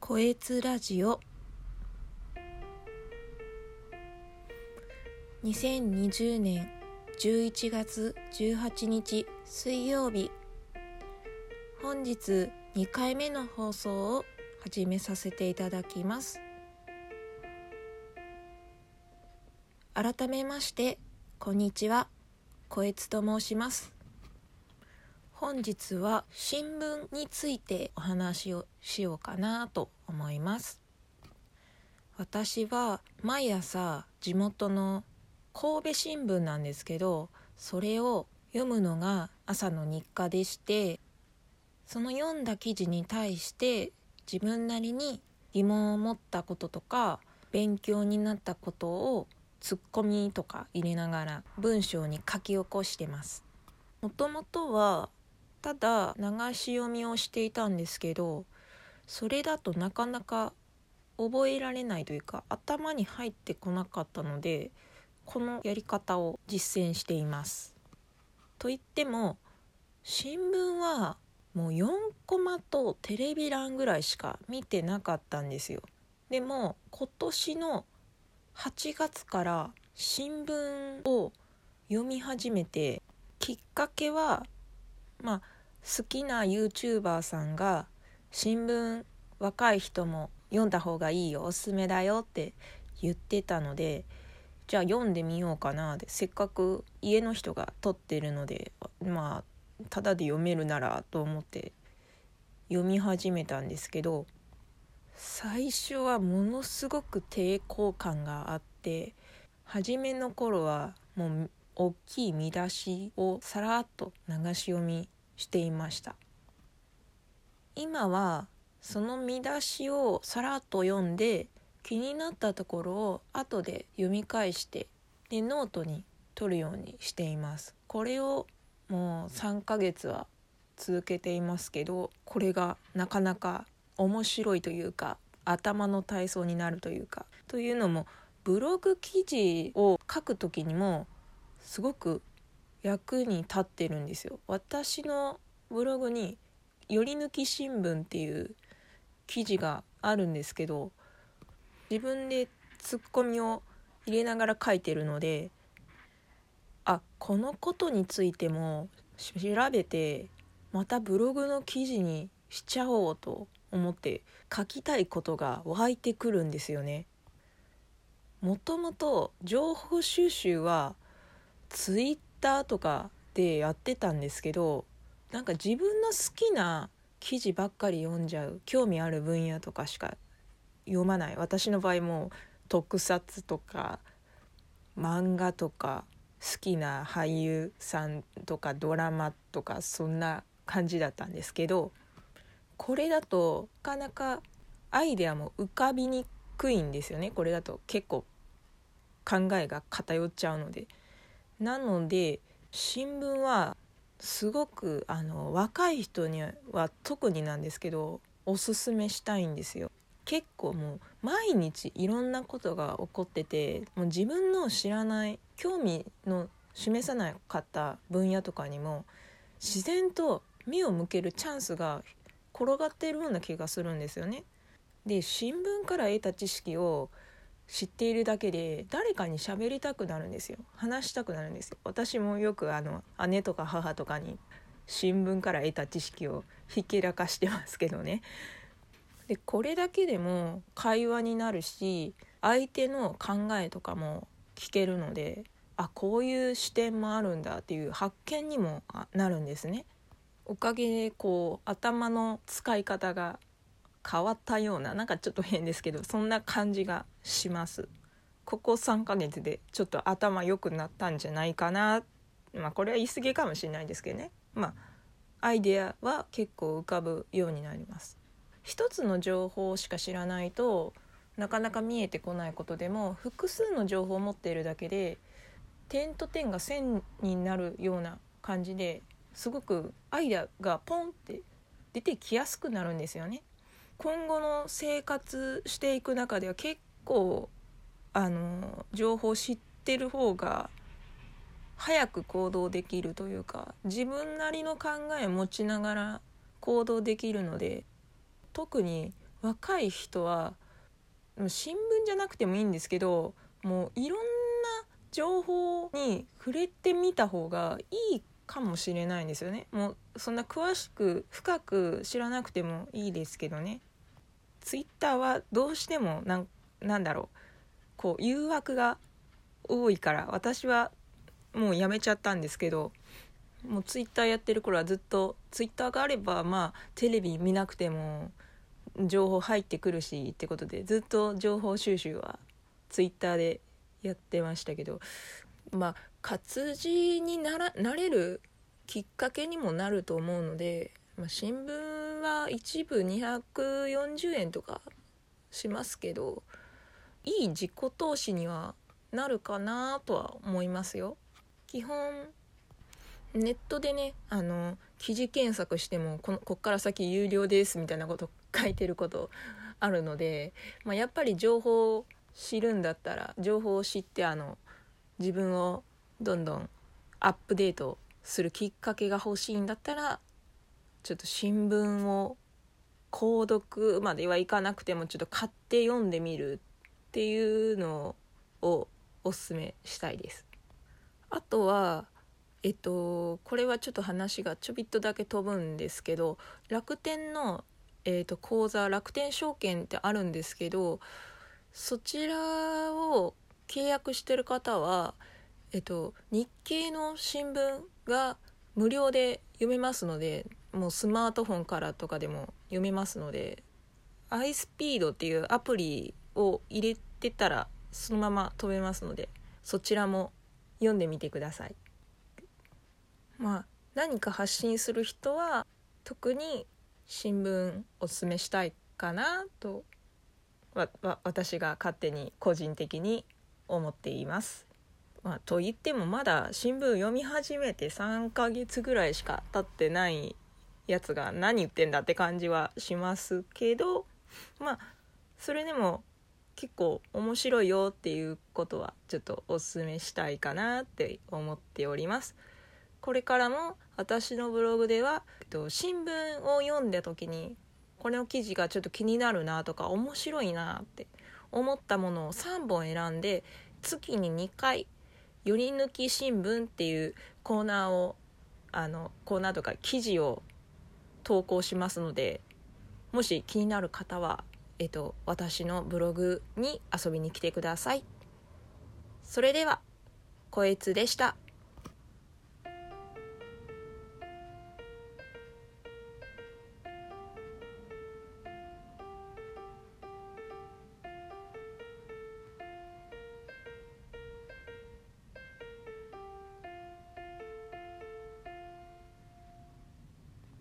こえつラジオ。2020年11月18日水曜日本日2回目の放送を始めさせていただきます。改めましてこんにちは。こえつと申します。本日は新聞についてお話をしようかなと思います。私は毎朝地元の神戸新聞なんですけどそれを読むのが朝の日課でしてその読んだ記事に対して自分なりに疑問を持ったこととか勉強になったことをツッコミとか入れながら文章に書き起こしてます。もともとはただ流し読みをしていたんですけどそれだとなかなか覚えられないというか頭に入ってこなかったのでこのやり方を実践しています。と言っても新聞はもう4コマとテレビ欄ぐらいしか見てなかったんですよ。でも今年の8月から新聞を読み始めてきっかけはまあ好きな YouTuber さんが新聞若い人も読んだ方がいいよおすすめだよって言ってたのでじゃあ読んでみようかなって。せっかく家の人が撮ってるのでまあただで読めるならと思って読み始めたんですけど最初はものすごく抵抗感があって初めの頃はもう大きい見出しをさらっと流し読みしていました。今はその見出しをさらっと読んで気になったところを後で読み返してでノートに取るようにしています。これをもう3ヶ月は続けていますけどこれがなかなか面白いというか頭の体操になるというかというのもブログ記事を書く時にもすごく役に立ってるんですよ。私のブログに「より抜き新聞」っていう記事があるんですけど自分でツッコミを入れながら書いてるのであこのことについても調べてまたブログの記事にしちゃおうと思って書きたいことが湧いてくるんですよね。もともと情報収集はツイッターとかでやってたんですけどなんか自分の好きな記事ばっかり読んじゃう興味ある分野とかしか読まない私の場合も特撮とか漫画とか好きな俳優さんとかドラマとかそんな感じだったんですけどこれだとなかなかアイデアも浮かびにくいんですよねこれだと結構考えが偏っちゃうので。なので新聞はすごくあの若い人には特になんですけどおすすめしたいんですよ。結構もう毎日いろんなことが起こっててもう自分の知らない興味の示さなかった分野とかにも自然と目を向けるチャンスが転がっているような気がするんですよね。で新聞から得た知識を知っているだけで誰かに喋りたくなるんですよ。話したくなるんですよ。私もよくあの姉とか母とかに新聞から得た知識をひけらかしてますけどね。でこれだけでも会話になるし相手の考えとかも聞けるのであこういう視点もあるんだっていう発見にもなるんですね。おかげでこう頭の使い方が変わったようななんかちょっと変ですけどそんな感じがします。ここ3ヶ月でちょっと頭良くなったんじゃないかな。まあこれは言い過ぎかもしれないですけどね。まあアイデアは結構浮かぶようになります。一つの情報しか知らないとなかなか見えてこないことでも複数の情報を持っているだけで点と点が線になるような感じですごくアイデアがポンって出てきやすくなるんですよね。今後の生活していく中では結構あの情報知ってる方が早く行動できるというか自分なりの考えを持ちながら行動できるので特に若い人は新聞じゃなくてもいいんですけどもういろんな情報に触れてみた方がいいかもしれないんですよね。もうそんな詳しく深く知らなくてもいいですけどね。ツイッターはどうしてもなんなんだろうこう誘惑が多いから私はもうやめちゃったんですけどもうツイッターやってる頃はずっとツイッターがあればまあテレビ見なくても情報入ってくるしってことでずっと情報収集はツイッターでやってましたけどまあ活字にならなれるきっかけにもなると思うので、まあ、新聞は一部240円とかしますけどいい自己投資にはなるかなとは思いますよ。基本ネットでねあの記事検索してもこのこっから先有料ですみたいなこと書いてること あるので、まあ、やっぱり情報を知るんだったら情報を知ってあの自分をどんどんアップデートするきっかけが欲しいんだったらちょっと新聞を購読まではいかなくてもちょっと買って読んでみるっていうのをおすすめしたいです。あとはえっとこれはちょっと話がちょびっとだけ飛ぶんですけど楽天の、えっと、口座楽天証券ってあるんですけどそちらを契約してる方は、えっと、日経の新聞が無料で読めますのでもうスマートフォンからとかでも読めますので iSpeed っていうアプリを入れてたらそのまま飛べますのでそちらも読んでみてください。まあ何か発信する人は特に新聞おすすめしたいかなとわわ私が勝手に個人的に思っています。まあ、と言ってもまだ新聞読み始めて3ヶ月ぐらいしか経ってないやつが何言ってんだって感じはしますけどまあそれでも結構面白いよっていうことはちょっとおすすめしたいかなって思っております。これからも私のブログではえっと新聞を読んだ時にこの記事がちょっと気になるなとか面白いなって思ったものを3本選んで月に2回「寄り抜き新聞」っていうコーナーをあのコーナーとか記事を投稿しますのでもし気になる方は、えっと、私のブログに遊びに来てください。それでは、こえつでした。